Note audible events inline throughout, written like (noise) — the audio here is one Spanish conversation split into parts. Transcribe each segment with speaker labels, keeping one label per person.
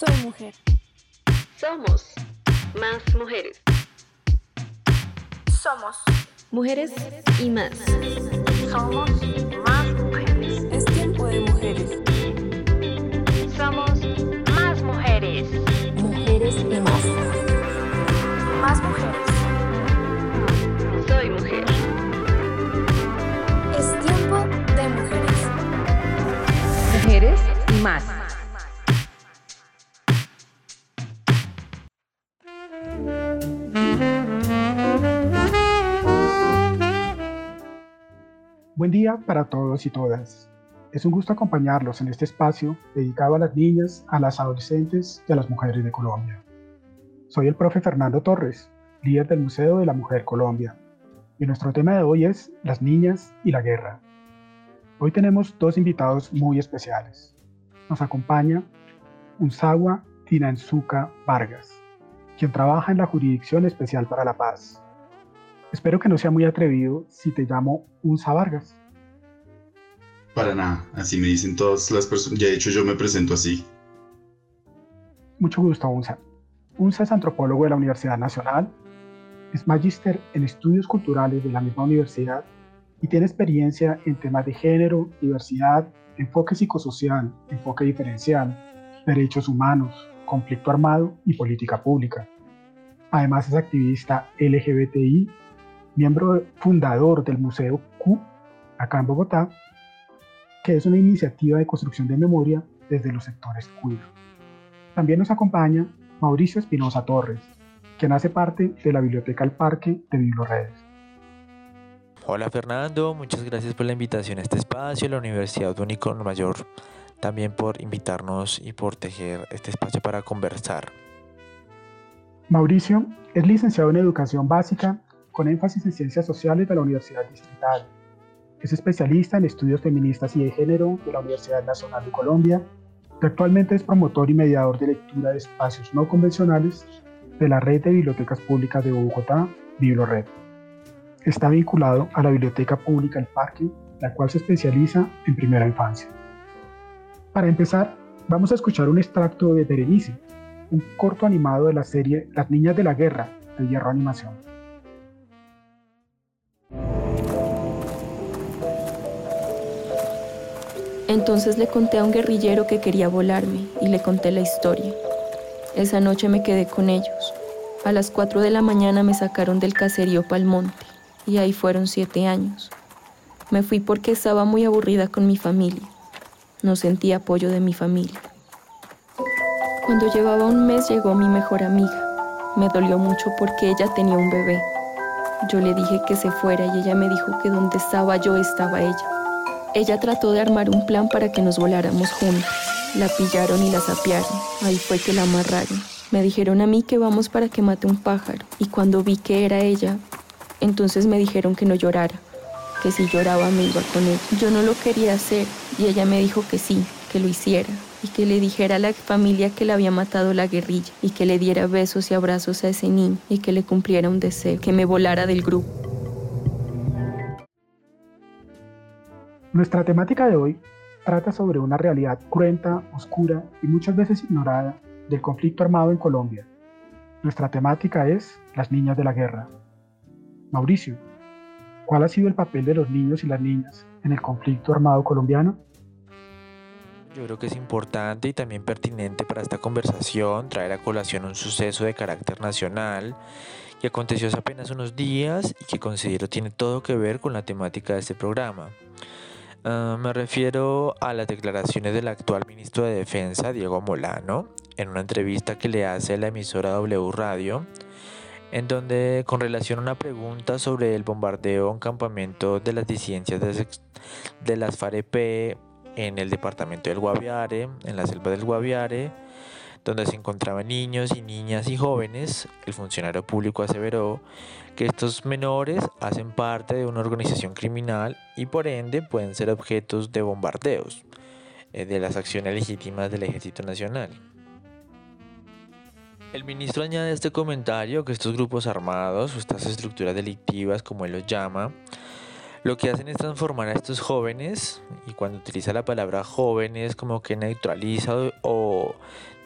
Speaker 1: Soy mujer.
Speaker 2: Somos más mujeres.
Speaker 1: Somos
Speaker 2: mujeres y más.
Speaker 1: Somos más mujeres. Es tiempo de mujeres.
Speaker 2: Somos más mujeres.
Speaker 1: Mujeres y más. Más mujeres.
Speaker 2: Soy mujer.
Speaker 1: Es tiempo de mujeres.
Speaker 2: Mujeres y más.
Speaker 3: Buen día para todos y todas. Es un gusto acompañarlos en este espacio dedicado a las niñas, a las adolescentes y a las mujeres de Colombia. Soy el profe Fernando Torres, líder del Museo de la Mujer Colombia, y nuestro tema de hoy es las niñas y la guerra. Hoy tenemos dos invitados muy especiales. Nos acompaña Unzawa Tinanzuka Vargas, quien trabaja en la Jurisdicción Especial para la Paz, Espero que no sea muy atrevido si te llamo Unsa Vargas.
Speaker 4: Para nada, así me dicen todas las personas. Ya de hecho yo me presento así.
Speaker 3: Mucho gusto, Unsa. Unsa es antropólogo de la Universidad Nacional, es magíster en estudios culturales de la misma universidad y tiene experiencia en temas de género, diversidad, enfoque psicosocial, enfoque diferencial, derechos humanos, conflicto armado y política pública. Además es activista LGBTI miembro fundador del Museo Q, acá en Bogotá, que es una iniciativa de construcción de memoria desde los sectores queer. También nos acompaña Mauricio Espinosa Torres, quien hace parte de la Biblioteca El Parque de Bibloredes.
Speaker 5: Hola Fernando, muchas gracias por la invitación a este espacio, la Universidad Único Mayor, también por invitarnos y por tejer este espacio para conversar.
Speaker 3: Mauricio es licenciado en Educación Básica con énfasis en ciencias sociales de la Universidad Distrital. Es especialista en estudios feministas y de género de la Universidad Nacional de Colombia y actualmente es promotor y mediador de lectura de espacios no convencionales de la Red de Bibliotecas Públicas de Bogotá, BibloRed. Está vinculado a la Biblioteca Pública El Parque, la cual se especializa en primera infancia. Para empezar, vamos a escuchar un extracto de Berenice, un corto animado de la serie Las Niñas de la Guerra de Hierro Animación.
Speaker 6: Entonces le conté a un guerrillero que quería volarme y le conté la historia. Esa noche me quedé con ellos. A las 4 de la mañana me sacaron del caserío Palmonte y ahí fueron siete años. Me fui porque estaba muy aburrida con mi familia. No sentía apoyo de mi familia. Cuando llevaba un mes llegó mi mejor amiga. Me dolió mucho porque ella tenía un bebé. Yo le dije que se fuera y ella me dijo que donde estaba yo estaba ella. Ella trató de armar un plan para que nos voláramos juntos. La pillaron y la sapearon. Ahí fue que la amarraron. Me dijeron a mí que vamos para que mate un pájaro. Y cuando vi que era ella, entonces me dijeron que no llorara, que si lloraba me iba con ella. Yo no lo quería hacer y ella me dijo que sí, que lo hiciera y que le dijera a la familia que le había matado la guerrilla y que le diera besos y abrazos a ese niño y que le cumpliera un deseo, que me volara del grupo.
Speaker 3: Nuestra temática de hoy trata sobre una realidad cruenta, oscura y muchas veces ignorada del conflicto armado en Colombia. Nuestra temática es las niñas de la guerra. Mauricio, ¿cuál ha sido el papel de los niños y las niñas en el conflicto armado colombiano?
Speaker 5: Yo creo que es importante y también pertinente para esta conversación traer a colación un suceso de carácter nacional que aconteció hace apenas unos días y que considero tiene todo que ver con la temática de este programa. Ah, me refiero a las declaraciones del actual ministro de Defensa, Diego Molano, en una entrevista que le hace la emisora W Radio, en donde con relación a una pregunta sobre el bombardeo un campamento de las disidencias de, las FAREP en el departamento del Guaviare, en la selva del Guaviare, donde se encontraban niños y niñas y jóvenes, el funcionario público aseveró que estos menores hacen parte de una organización criminal y por ende pueden ser objetos de bombardeos eh, de las acciones legítimas del Ejército Nacional. El ministro añade este comentario que estos grupos armados o estas estructuras delictivas, como él los llama, lo que hacen es transformar a estos jóvenes, y cuando utiliza la palabra jóvenes como que neutraliza o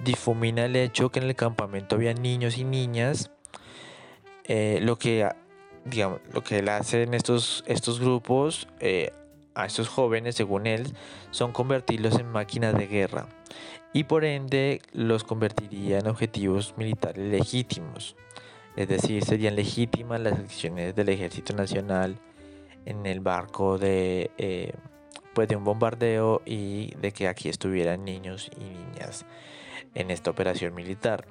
Speaker 5: difumina el hecho que en el campamento había niños y niñas, eh, lo que digamos, lo que él hace en estos, estos grupos eh, a estos jóvenes, según él, son convertirlos en máquinas de guerra y por ende los convertiría en objetivos militares legítimos. Es decir, serían legítimas las acciones del Ejército Nacional en el barco de, eh, pues de un bombardeo y de que aquí estuvieran niños y niñas en esta operación militar.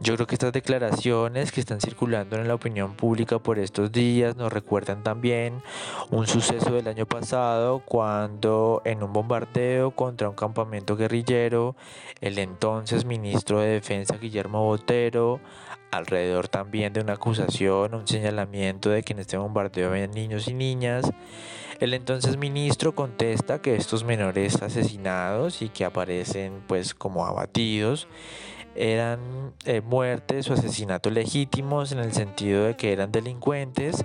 Speaker 5: Yo creo que estas declaraciones que están circulando en la opinión pública por estos días nos recuerdan también un suceso del año pasado cuando en un bombardeo contra un campamento guerrillero, el entonces ministro de Defensa Guillermo Botero, alrededor también de una acusación, un señalamiento de que en este bombardeo había niños y niñas, el entonces ministro contesta que estos menores asesinados y que aparecen pues como abatidos eran eh, muertes o asesinatos legítimos en el sentido de que eran delincuentes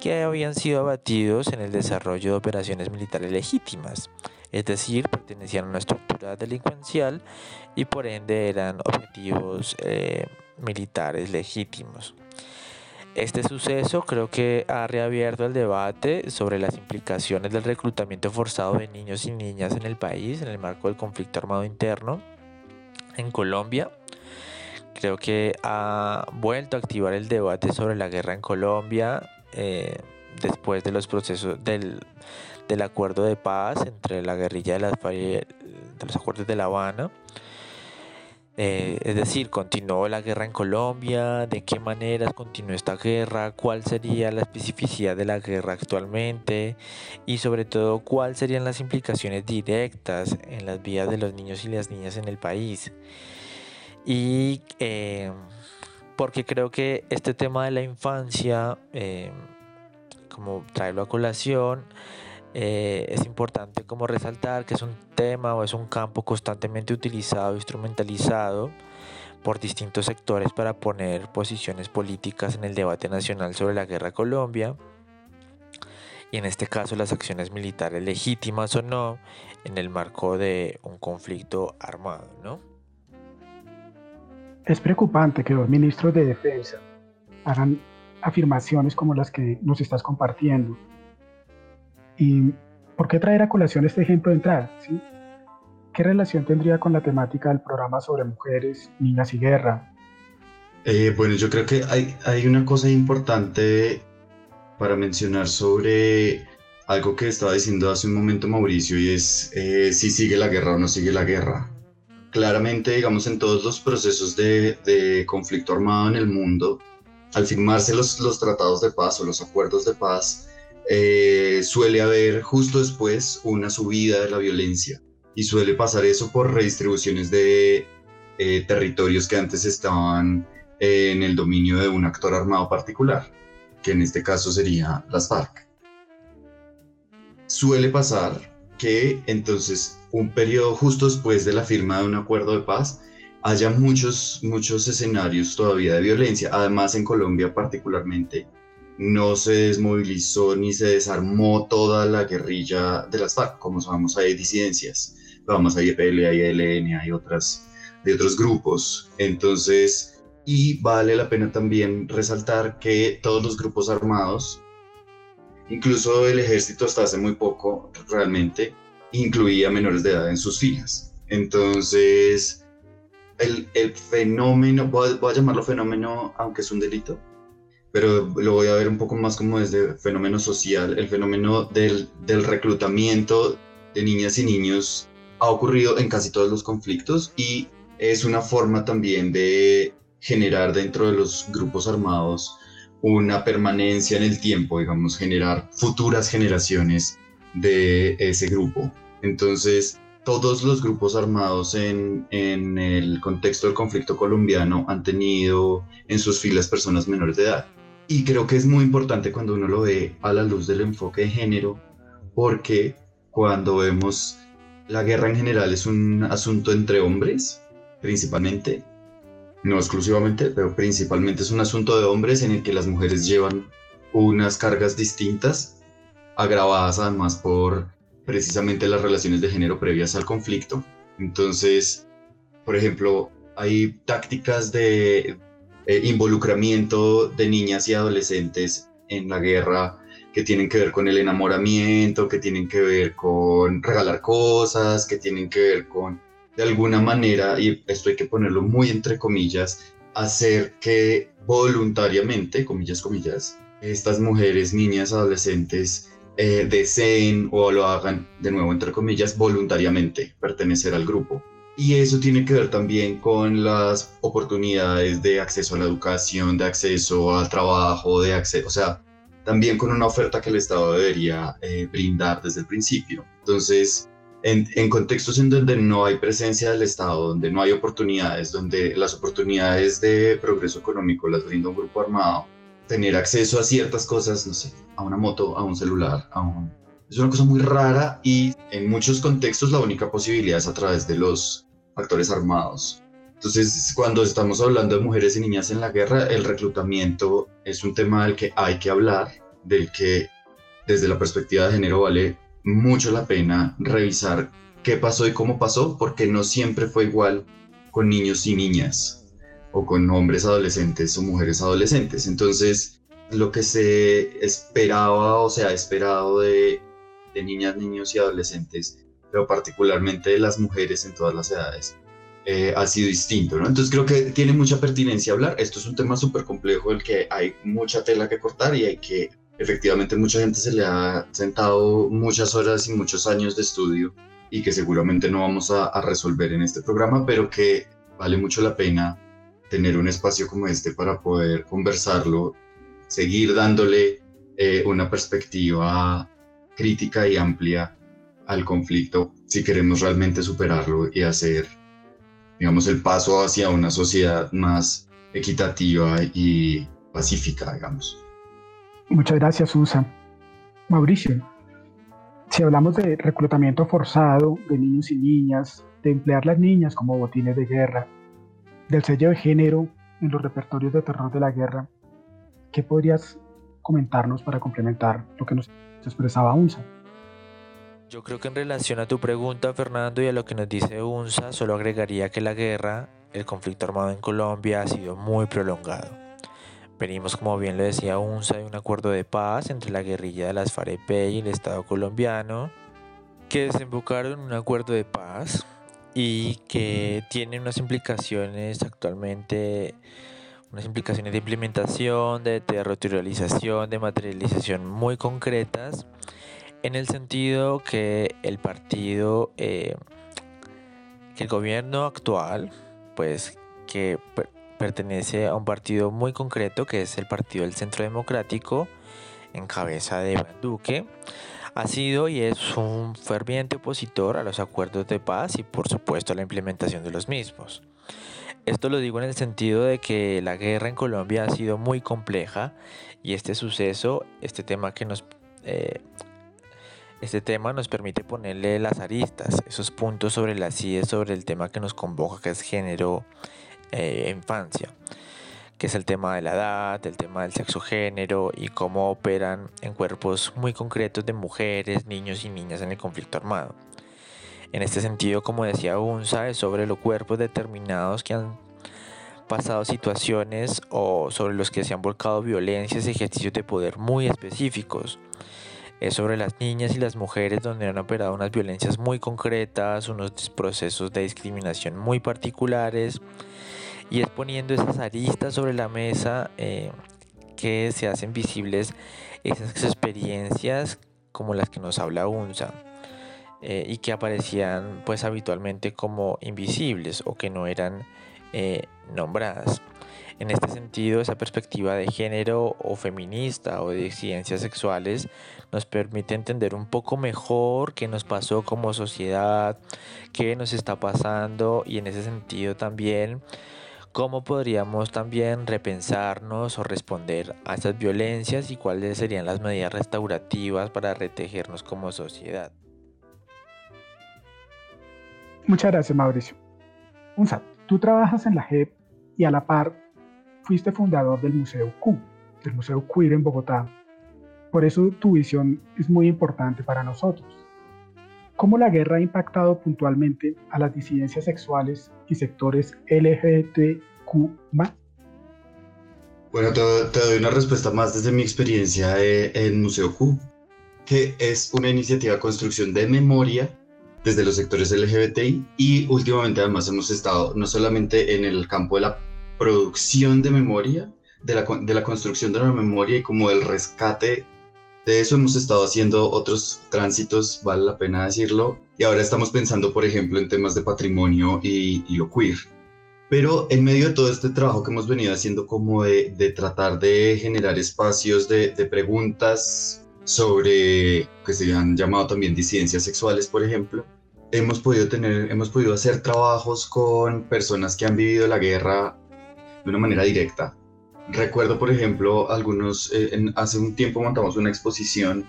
Speaker 5: que habían sido abatidos en el desarrollo de operaciones militares legítimas, es decir, pertenecían a una estructura delincuencial y por ende eran objetivos eh, militares legítimos. Este suceso creo que ha reabierto el debate sobre las implicaciones del reclutamiento forzado de niños y niñas en el país en el marco del conflicto armado interno en Colombia. Creo que ha vuelto a activar el debate sobre la guerra en Colombia eh, después de los procesos del, acuerdo de paz entre la guerrilla de, las, de los acuerdos de La Habana eh, es decir, continuó la guerra en Colombia, de qué maneras continuó esta guerra, cuál sería la especificidad de la guerra actualmente y sobre todo cuáles serían las implicaciones directas en las vidas de los niños y las niñas en el país. Y eh, porque creo que este tema de la infancia, eh, como traerlo a colación, eh, es importante como resaltar que es un tema o es un campo constantemente utilizado, instrumentalizado por distintos sectores para poner posiciones políticas en el debate nacional sobre la guerra a Colombia y en este caso las acciones militares legítimas o no en el marco de un conflicto armado, ¿no?
Speaker 3: Es preocupante que los ministros de defensa hagan afirmaciones como las que nos estás compartiendo ¿Y por qué traer a colación este ejemplo de entrada? ¿Qué relación tendría con la temática del programa sobre mujeres, niñas y guerra?
Speaker 4: Eh, bueno, yo creo que hay, una cosa importante para mencionar sobre algo que estaba diciendo hace un momento Mauricio y es eh, si sigue la guerra o no sigue la guerra. Claramente, digamos, en todos los procesos de, conflicto armado en el mundo, al firmarse los tratados de paz o los acuerdos de paz, eh, suele haber justo después una subida de la violencia y suele pasar eso por redistribuciones de eh, territorios que antes estaban en el dominio de un actor armado particular, que en este caso sería las FARC. Suele pasar que entonces un periodo justo después de la firma de un acuerdo de paz haya muchos, muchos escenarios todavía de violencia, además en Colombia particularmente no se desmovilizó ni se desarmó toda la guerrilla de las FARC, como sabemos hay disidencias, vamos, hay EPL, hay ELN, hay otras, de otros grupos, entonces, y vale la pena también resaltar que todos los grupos armados, incluso el ejército hasta hace muy poco realmente, incluía menores de edad en sus filas, entonces, el, el fenómeno, voy a llamarlo fenómeno, aunque es un delito, pero lo voy a ver un poco más como desde fenómeno social. El fenómeno del, del reclutamiento de niñas y niños ha ocurrido en casi todos los conflictos y es una forma también de generar dentro de los grupos armados una permanencia en el tiempo, digamos, generar futuras generaciones de ese grupo. Entonces, todos los grupos armados en, en, el contexto del conflicto colombiano han tenido en sus filas personas menores de edad. Y creo que es muy importante cuando uno lo ve a la luz del enfoque de género, porque cuando vemos la guerra en general es un asunto entre hombres, principalmente, no exclusivamente, pero principalmente es un asunto de hombres en el que las mujeres llevan unas cargas distintas, agravadas además por precisamente las relaciones de género previas al conflicto. Entonces, por ejemplo, hay tácticas de eh, involucramiento de niñas y adolescentes en la guerra que tienen que ver con el enamoramiento, que tienen que ver con regalar cosas, que tienen que ver con, de alguna manera, y esto hay que ponerlo muy entre comillas, hacer que voluntariamente, comillas, comillas, estas mujeres, niñas, adolescentes, eh, deseen o lo hagan, de nuevo, entre comillas, voluntariamente pertenecer al grupo. Y eso tiene que ver también con las oportunidades de acceso a la educación, de acceso al trabajo, de acceso, o sea, también con una oferta que el Estado debería eh, brindar desde el principio. Entonces, en, en, contextos en donde no hay presencia del Estado, donde no hay oportunidades, donde las oportunidades de progreso económico las brinda un grupo armado, tener acceso a ciertas cosas, no sé, a una moto, a un celular, a un es una cosa muy rara y en muchos contextos la única posibilidad es a través de los actores armados. Entonces, cuando estamos hablando de mujeres y niñas en la guerra, el reclutamiento es un tema del que hay que hablar, del que desde la perspectiva de género vale mucho la pena revisar qué pasó y cómo pasó, porque no siempre fue igual con niños y niñas, o con hombres adolescentes o mujeres adolescentes. Entonces, lo que se esperaba o se ha esperado de de niñas, niños y adolescentes, pero particularmente de las mujeres en todas las edades, eh, ha sido distinto, ¿no? Entonces creo que tiene mucha pertinencia hablar. Esto es un tema súper complejo del que hay mucha tela que cortar y hay que, efectivamente, mucha gente se le ha sentado muchas horas y muchos años de estudio y que seguramente no vamos a, resolver en este programa, pero que vale mucho la pena tener un espacio como este para poder conversarlo, seguir dándole eh, una perspectiva crítica y amplia al conflicto si queremos realmente superarlo y hacer, digamos, el paso hacia una sociedad más equitativa y pacífica, digamos.
Speaker 3: Muchas gracias, Susan. Mauricio, si hablamos de reclutamiento forzado de niños y niñas, de emplear las niñas como botines de guerra, del sello de género en los repertorios de terror de la guerra, ¿qué podrías comentarnos para complementar lo que nos expresaba UNSA.
Speaker 5: Yo creo que en relación a tu pregunta, Fernando, y a lo que nos dice UNSA, solo agregaría que la guerra, el conflicto armado en Colombia ha sido muy prolongado. Venimos, como bien lo decía UNSA, de un acuerdo de paz entre la guerrilla de las FAREP y el Estado colombiano, que desembocaron en un acuerdo de paz y que tiene unas implicaciones actualmente unas implicaciones de implementación, de territorialización, de materialización muy concretas, en el sentido que el partido, eh, que el gobierno actual, pues que pertenece a un partido muy concreto, que es el Partido del Centro Democrático, en cabeza de Iván Duque, ha sido y es un ferviente opositor a los acuerdos de paz y por supuesto a la implementación de los mismos. Esto lo digo en el sentido de que la guerra en Colombia ha sido muy compleja y este suceso, este tema que nos... Eh, este tema nos permite ponerle las aristas, esos puntos sobre las CIE, sobre el tema que nos convoca, que es género e infancia, que es el tema de la edad, el tema del sexo género y cómo operan en cuerpos muy concretos de mujeres, niños y niñas en el conflicto armado. En este sentido, como decía UNSA, es sobre los cuerpos determinados que han pasado situaciones o sobre los que se han volcado violencias y ejercicios de poder muy específicos. Es sobre las niñas y las mujeres donde han operado unas violencias muy concretas, unos procesos de discriminación muy particulares y es poniendo esas aristas sobre la mesa eh, que se hacen visibles esas experiencias como las que nos habla UNSA. Eh, y que aparecían pues habitualmente como invisibles o que no eran eh, nombradas. En este sentido, esa perspectiva de género o feminista o de ciencias sexuales nos permite entender un poco mejor qué nos pasó como sociedad, qué nos está pasando y en ese sentido también cómo podríamos también repensarnos o responder a esas violencias y cuáles serían las medidas restaurativas para retejernos como sociedad.
Speaker 3: Muchas gracias, Mauricio. Unsa, tú trabajas en la JEP y a la par fuiste fundador del Museo Q, del Museo Queer en Bogotá. Por eso tu visión es muy importante para nosotros. ¿Cómo la guerra ha impactado puntualmente a las disidencias sexuales y sectores LGBTQ
Speaker 4: Bueno, te, doy una respuesta más desde mi experiencia eh, en Museo Q, que es una iniciativa de construcción de memoria desde los sectores LGBTI y últimamente además hemos estado no solamente en el campo de la producción de memoria, de la, de la construcción de la memoria y como el rescate de eso hemos estado haciendo otros tránsitos, vale la pena decirlo, y ahora estamos pensando, por ejemplo, en temas de patrimonio y, lo queer. Pero en medio de todo este trabajo que hemos venido haciendo como de, de tratar de generar espacios de, de, preguntas sobre, que se han llamado también disidencias sexuales, por ejemplo, hemos podido tener, hemos podido hacer trabajos con personas que han vivido la guerra de una manera directa, Recuerdo, por ejemplo, algunos, eh, hace un tiempo montamos una exposición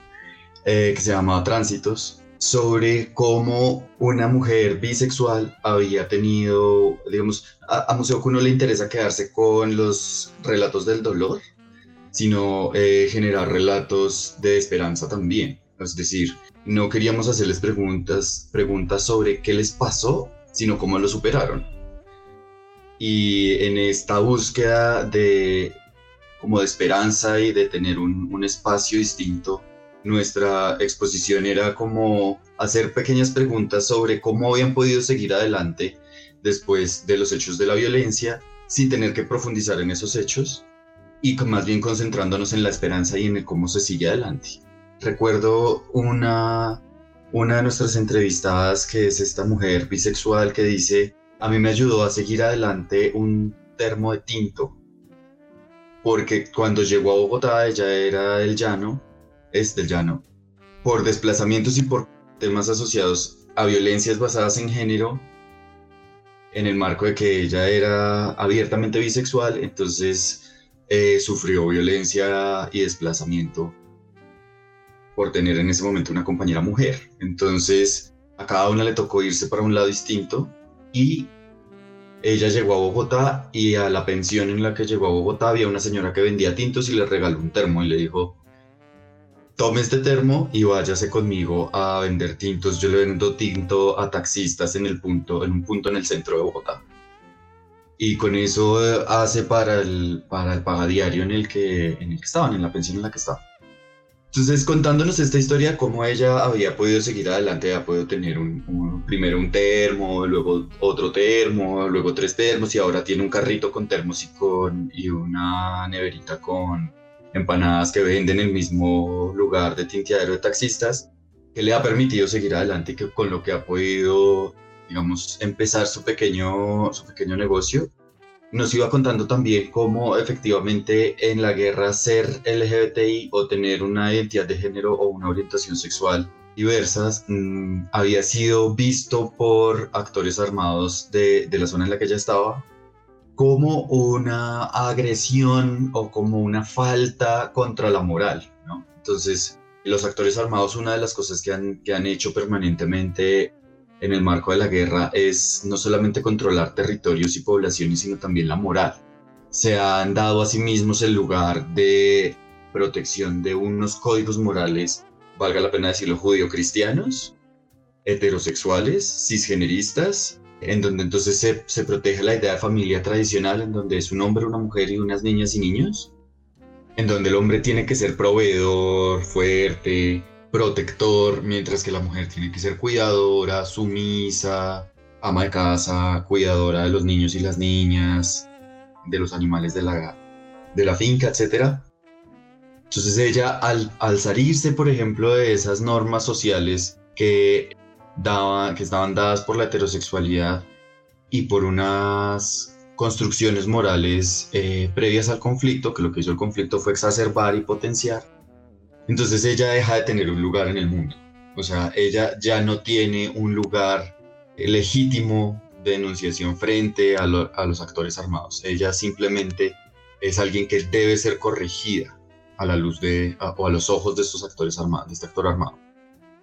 Speaker 4: eh, que se llamaba Tránsitos sobre cómo una mujer bisexual había tenido, digamos, a, Museo que no le interesa quedarse con los relatos del dolor, sino eh, generar relatos de esperanza también. Es decir, no queríamos hacerles preguntas, preguntas sobre qué les pasó, sino cómo lo superaron y en esta búsqueda de como de esperanza y de tener un, un, espacio distinto, nuestra exposición era como hacer pequeñas preguntas sobre cómo habían podido seguir adelante después de los hechos de la violencia sin tener que profundizar en esos hechos y más bien concentrándonos en la esperanza y en cómo se sigue adelante. Recuerdo una, una de nuestras entrevistadas que es esta mujer bisexual que dice, a mí me ayudó a seguir adelante un termo de tinto, porque cuando llegó a Bogotá ella era del llano, es del llano, por desplazamientos y por temas asociados a violencias basadas en género, en el marco de que ella era abiertamente bisexual, entonces eh, sufrió violencia y desplazamiento por tener en ese momento una compañera mujer. Entonces a cada una le tocó irse para un lado distinto y ella llegó a Bogotá y a la pensión en la que llegó a Bogotá había una señora que vendía tintos y le regaló un termo y le dijo, tome este termo y váyase conmigo a vender tintos. Yo le vendo tinto a taxistas en, el punto, en un punto en el centro de Bogotá. Y con eso eh, hace para el, para el pagadiario en el, que, en el que estaban, en la pensión en la que estaban. Entonces, contándonos esta historia, cómo ella había podido seguir adelante, había podido tener un, primero un termo, luego otro termo, luego tres termos y ahora tiene un carrito con termos y, con, y una neverita con empanadas que venden en el mismo lugar de tinteadero de taxistas, que le ha permitido seguir adelante que con lo que ha podido, digamos, empezar su pequeño, su pequeño negocio nos iba contando también cómo efectivamente en la guerra ser LGBTI o tener una identidad de género o una orientación sexual diversas mm, había sido visto por actores armados de, de la zona en la que ella estaba como una agresión o como una falta contra la moral, ¿no? Entonces, los actores armados, una de las cosas que han, que han hecho permanentemente en el marco de la guerra es no solamente controlar territorios y poblaciones, sino también la moral. Se han dado a sí mismos el lugar de protección de unos códigos morales, valga la pena decirlo, judío-cristianos, heterosexuales, cisgeneristas, en donde entonces se, se, protege la idea de familia tradicional, en donde es un hombre, una mujer y unas niñas y niños, en donde el hombre tiene que ser proveedor, fuerte, protector, mientras que la mujer tiene que ser cuidadora, sumisa, ama de casa, cuidadora de los niños y las niñas, de los animales de la, de la finca, etc. Entonces ella, al, al salirse, por ejemplo, de esas normas sociales que, daban, que estaban dadas por la heterosexualidad y por unas construcciones morales eh, previas al conflicto, que lo que hizo el conflicto fue exacerbar y potenciar, entonces ella deja de tener un lugar en el mundo. O sea, ella ya no tiene un lugar legítimo de denunciación frente a, los actores armados. Ella simplemente es alguien que debe ser corregida a la luz de, o a los ojos de estos actores armados, de este actor armado.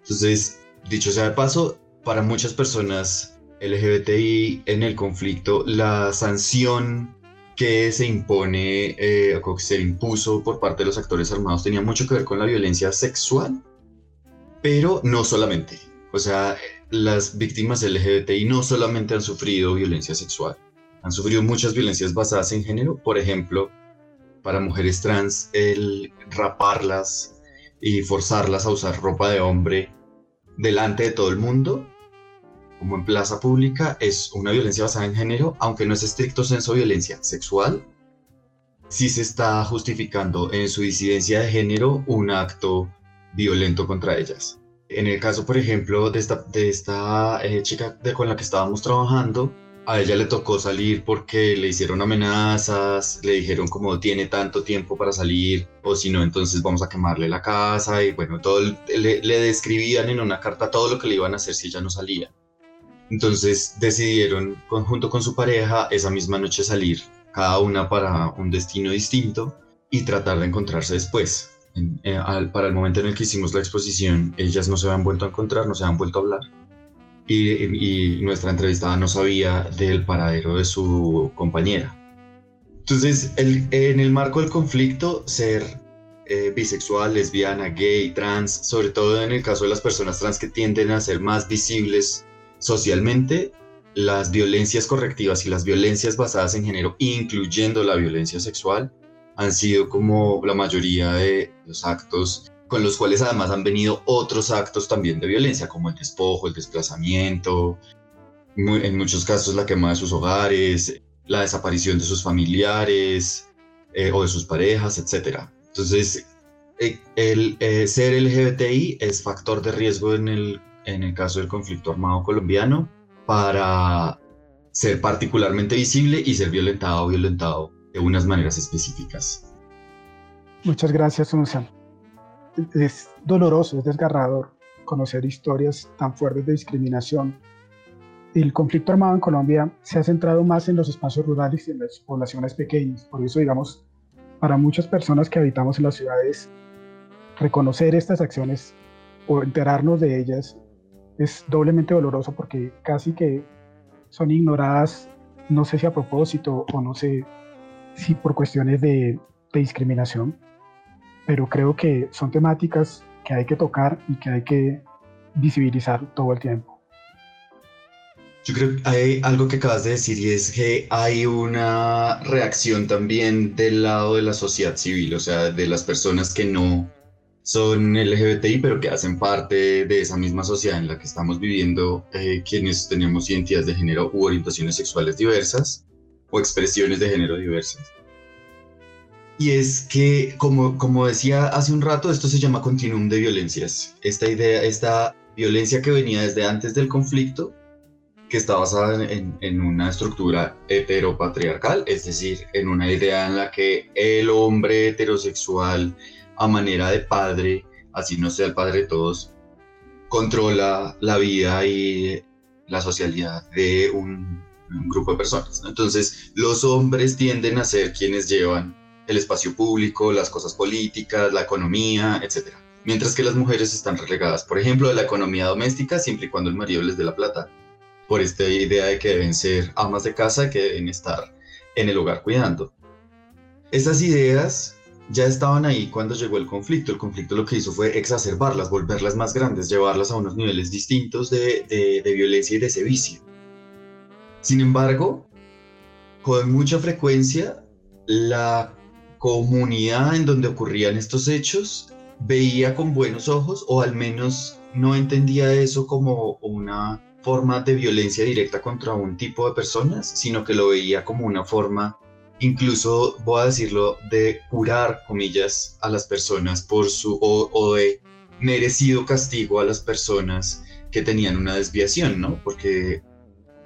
Speaker 4: Entonces, dicho sea de paso, para muchas personas LGBTI en el conflicto, la sanción que se impone eh, o que se impuso por parte de los actores armados tenía mucho que ver con la violencia sexual, pero no solamente. O sea, las víctimas LGBTI no solamente han sufrido violencia sexual, han sufrido muchas violencias basadas en género. Por ejemplo, para mujeres trans, el raparlas y forzarlas a usar ropa de hombre delante de todo el mundo, como en plaza pública, es una violencia basada en género, aunque no es estricto senso violencia sexual, sí se está justificando en su disidencia de género un acto violento contra ellas. En el caso, por ejemplo, de esta, de esta eh, chica con la que estábamos trabajando, a ella le tocó salir porque le hicieron amenazas, le dijeron como tiene tanto tiempo para salir o si no entonces vamos a quemarle la casa y bueno, todo le, le, describían en una carta todo lo que le iban a hacer si ella no salía. Entonces decidieron junto con su pareja esa misma noche salir, cada una para un destino distinto y tratar de encontrarse después. Eh, para el momento en el que hicimos la exposición, ellas no se habían vuelto a encontrar, no se habían vuelto a hablar. Y, nuestra entrevistada no sabía del paradero de su compañera. Entonces, en el marco del conflicto, ser eh, bisexual, lesbiana, gay, trans, sobre todo en el caso de las personas trans que tienden a ser más visibles socialmente, las violencias correctivas y las violencias basadas en género, incluyendo la violencia sexual, han sido como la mayoría de los actos con los cuales además han venido otros actos también de violencia, como el despojo, el desplazamiento, en muchos casos la quema de sus hogares, la desaparición de sus familiares eh, o de sus parejas, etc. Entonces, eh, el eh, ser LGBTI es factor de riesgo en el, en el caso del conflicto armado colombiano para ser particularmente visible y ser violentado o violentado de unas maneras específicas.
Speaker 3: Muchas gracias, Unsan es doloroso, es desgarrador conocer historias tan fuertes de discriminación. El conflicto armado en Colombia se ha centrado más en los espacios rurales y en las poblaciones pequeñas. Por eso, digamos, para muchas personas que habitamos en las ciudades, reconocer estas acciones o enterarnos de ellas es doblemente doloroso porque casi que son ignoradas, no sé si a propósito o no sé si por cuestiones de, de discriminación pero creo que son temáticas que hay que tocar y que hay que visibilizar todo el tiempo.
Speaker 4: Yo creo que hay algo que acabas de decir y es que hay una reacción también del lado de la sociedad civil, o sea, de las personas que no son LGBTI, pero que hacen parte de esa misma sociedad en la que estamos viviendo, eh, quienes tenemos identidades de género u orientaciones sexuales diversas o expresiones de género diversas. Y es que, como, como decía hace un rato, esto se llama continuum de violencias. Esta idea, esta violencia que venía desde antes del conflicto, que está basada en, en, una estructura heteropatriarcal, es decir, en una idea en la que el hombre heterosexual, a manera de padre, así no sea el padre de todos, controla la vida y la socialidad de un, grupo de personas. Entonces, los hombres tienden a ser quienes llevan el espacio público, las cosas políticas, la economía, etc. Mientras que las mujeres están relegadas, por ejemplo, de la economía doméstica, siempre y cuando el marido les dé la plata, por esta idea de que deben ser amas de casa, que deben estar en el hogar cuidando. Estas ideas ya estaban ahí cuando llegó el conflicto. El conflicto lo que hizo fue exacerbarlas, volverlas más grandes, llevarlas a unos niveles distintos de, violencia y de ese vicio. Sin embargo, con mucha frecuencia, la comunidad en donde ocurrían estos hechos veía con buenos ojos o al menos no entendía eso como una forma de violencia directa contra un tipo de personas, sino que lo veía como una forma, incluso voy a decirlo, de curar, comillas, a las personas por su, o, o de merecido castigo a las personas que tenían una desviación, ¿no? Porque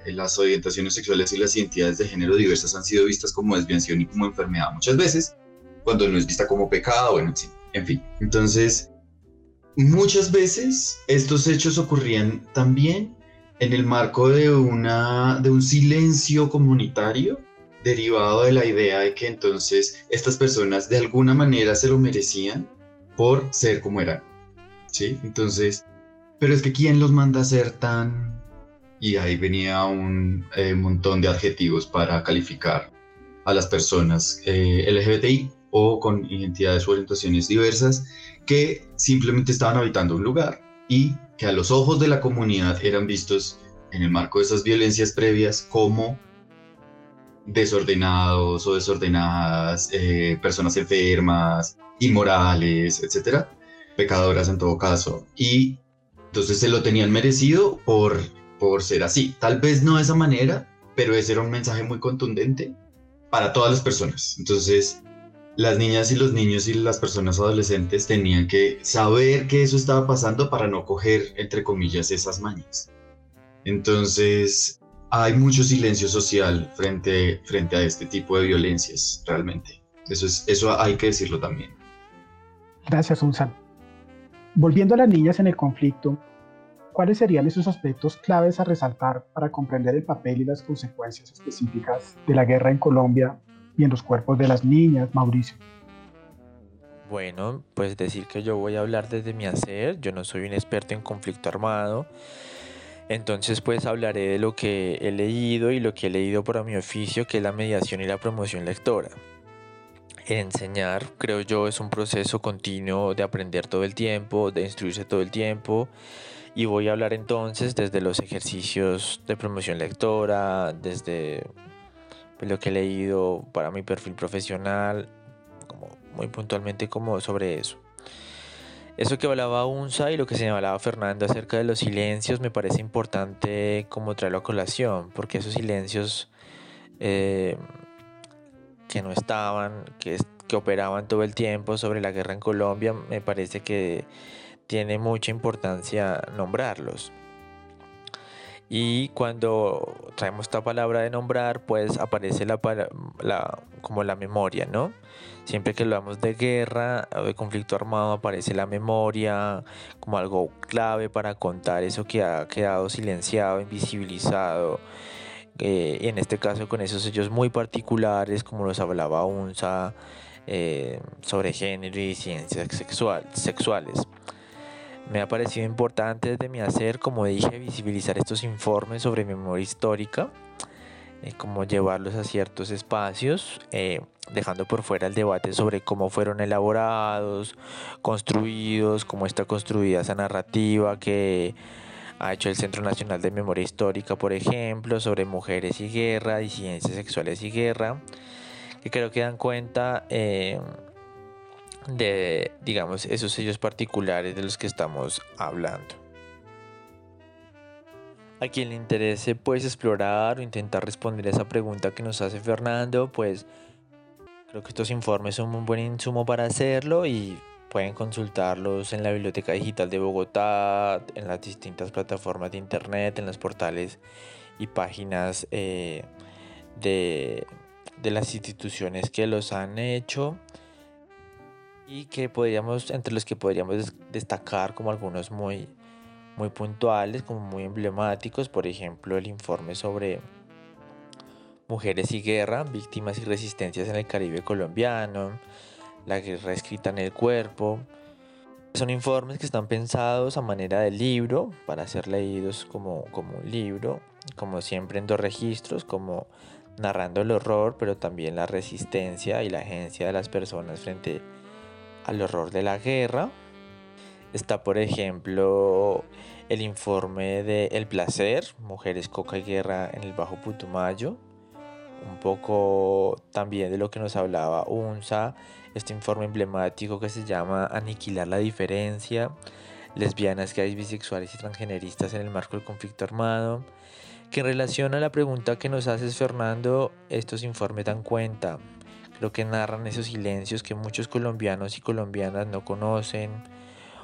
Speaker 4: las orientaciones sexuales y las identidades de género diversas han sido vistas como desviación y como enfermedad muchas veces, cuando no es vista como pecado, bueno, en fin. Entonces, muchas veces estos hechos ocurrían también en el marco de, una, de un silencio comunitario derivado de la idea de que entonces estas personas de alguna manera se lo merecían por ser como eran. ¿Sí? Entonces, pero es que ¿quién los manda a ser tan... Y ahí venía un eh, montón de adjetivos para calificar a las personas eh, LGBTI o con identidades o orientaciones diversas que simplemente estaban habitando un lugar y que a los ojos de la comunidad eran vistos en el marco de esas violencias previas como desordenados o desordenadas, eh, personas enfermas, inmorales, etcétera, pecadoras en todo caso. Y entonces se lo tenían merecido por, por ser así. Tal vez no de esa manera, pero ese era un mensaje muy contundente para todas las personas. Entonces, las niñas y los niños y las personas adolescentes tenían que saber que eso estaba pasando para no coger, entre comillas, esas mañas. Entonces, hay mucho silencio social frente, frente a este tipo de violencias, realmente. Eso, es, eso hay que decirlo también.
Speaker 3: Gracias, Unsan. Volviendo a las niñas en el conflicto, ¿cuáles serían esos aspectos claves a resaltar para comprender el papel y las consecuencias específicas de la guerra en Colombia y en los cuerpos de las niñas, Mauricio?
Speaker 5: Bueno, pues decir que yo voy a hablar desde mi hacer, yo no soy un experto en conflicto armado, entonces pues hablaré de lo que he leído y lo que he leído para mi oficio, que es la mediación y la promoción lectora. Enseñar, creo yo, es un proceso continuo de aprender todo el tiempo, de instruirse todo el tiempo. Y voy a hablar entonces desde los ejercicios de promoción lectora, desde pues, lo que he leído para mi perfil profesional, muy puntualmente como sobre eso. Eso que hablaba Unsa y lo que señalaba Fernando acerca de los silencios me parece importante como traerlo a colación, porque esos silencios eh, que no estaban, que operaban todo el tiempo sobre la guerra en Colombia, me parece que tiene mucha importancia nombrarlos. Y cuando traemos esta palabra de nombrar, pues aparece la, la, como la memoria, ¿no? Siempre que hablamos de guerra o de conflicto armado aparece la memoria como algo clave para contar eso que ha quedado silenciado, invisibilizado. Eh, y en este caso con esos sellos muy particulares como los hablaba UNSA eh, sobre género y ciencias sexual, sexuales. Me ha parecido importante desde mi hacer, como dije, visibilizar estos informes sobre memoria histórica, eh, como llevarlos a ciertos espacios, eh, dejando por fuera el debate sobre cómo fueron elaborados, construidos, cómo está construida esa narrativa que ha hecho el Centro Nacional de Memoria Histórica, por ejemplo, sobre mujeres y guerra, disidencias sexuales y guerra, que creo que dan cuenta eh, de, digamos, esos sellos particulares de los que estamos hablando. A quien le interese pues explorar o intentar responder esa pregunta que nos hace Fernando, pues creo que estos informes son un buen insumo para hacerlo y pueden consultarlos en la Biblioteca Digital de Bogotá, en las distintas plataformas de internet, en los portales y páginas eh, de, de las instituciones que los han hecho y que podríamos, entre los que podríamos destacar como algunos muy, muy puntuales, como muy emblemáticos, por ejemplo el informe sobre mujeres y guerra, víctimas y resistencias en el Caribe colombiano, la guerra escrita en el cuerpo. Son informes que están pensados a manera de libro, para ser leídos como, como un libro, como siempre en dos registros, como narrando el horror, pero también la resistencia y la agencia de las personas frente a al horror de la guerra. Está, por ejemplo, el informe de El placer, mujeres, coca y guerra en el Bajo Putumayo. Un poco también de lo que nos hablaba UNSA, este informe emblemático que se llama Aniquilar la diferencia, lesbianas, gays, bisexuales y transgeneristas en el marco del conflicto armado. Que en relación a la pregunta que nos haces, Fernando, estos informes dan cuenta Creo que narran esos silencios que muchos colombianos y colombianas no conocen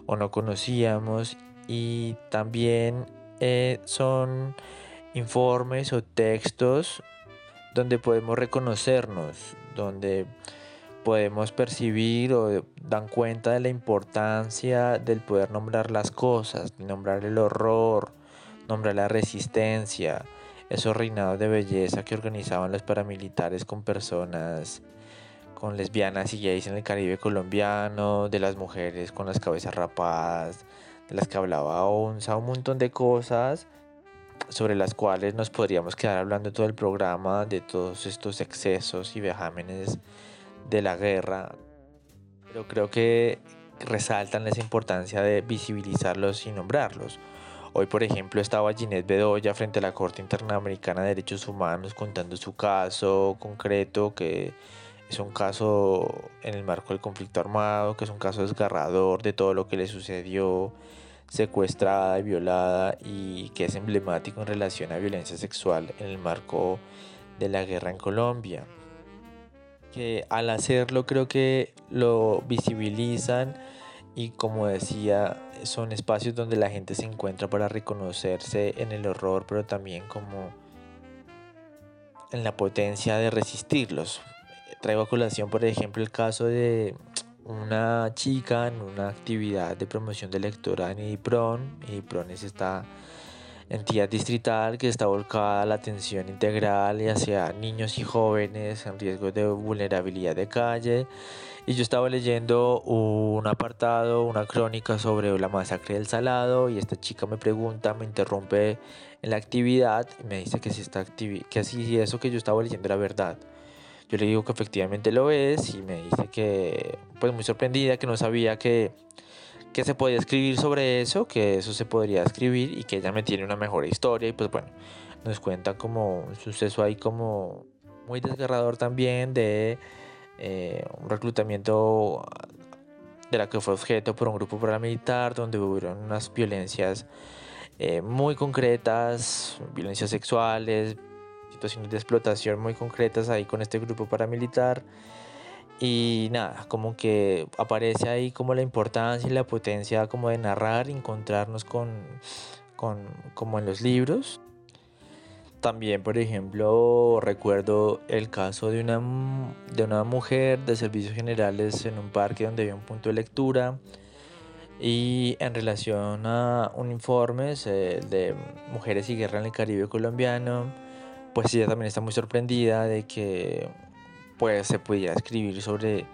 Speaker 5: o no conocíamos. Y también eh, son informes o textos donde podemos reconocernos, donde podemos percibir o dan cuenta de la importancia del poder nombrar las cosas, nombrar el horror, nombrar la resistencia, esos reinados de belleza que organizaban los paramilitares con personas con lesbianas y gays en el Caribe colombiano, de las mujeres con las cabezas rapadas, de las que hablaba ONSA, un montón de cosas sobre las cuales nos podríamos quedar hablando todo el programa de todos estos excesos y vejámenes de la guerra. Pero creo que resaltan esa importancia de visibilizarlos y nombrarlos. Hoy, por ejemplo, estaba Ginette Bedoya frente a la Corte Interamericana de Derechos Humanos contando su caso concreto, que es un caso en el marco del conflicto armado, que es un caso desgarrador de todo lo que le sucedió, secuestrada y violada, y que es emblemático en relación a violencia sexual en el marco de la guerra en Colombia. Que al hacerlo creo que lo visibilizan y como decía, son espacios donde la gente se encuentra para reconocerse en el horror, pero también como en la potencia de resistirlos. Traigo a colación, por ejemplo, el caso de una chica en una actividad de promoción de lectura en IPRON. IPRON es esta entidad distrital que está volcada a la atención integral y hacia niños y jóvenes en riesgo de vulnerabilidad de calle y yo estaba leyendo un apartado, una crónica sobre la masacre del Salado y esta chica me pregunta, me interrumpe en la actividad y me dice que si, esta que así eso que yo estaba leyendo era verdad. Yo le digo que efectivamente lo es y me dice que, pues muy sorprendida, que no sabía que, que se podía escribir sobre eso, que eso se podría escribir y que ella me tiene una mejor historia y pues bueno, nos cuenta como un suceso ahí como muy desgarrador también de eh, un reclutamiento de la que fue objeto por un grupo paramilitar donde hubo unas violencias eh, muy concretas, violencias sexuales, situaciones de explotación muy concretas ahí con este grupo paramilitar. Y nada, como que aparece ahí como la importancia y la potencia como de narrar, encontrarnos con, con como en los libros. También, por ejemplo, recuerdo el caso de una, de una mujer de servicios generales en un parque donde había un punto de lectura y en relación a un informe de mujeres y guerra en el Caribe colombiano, pues ella también está muy sorprendida de que pues se pudiera escribir sobre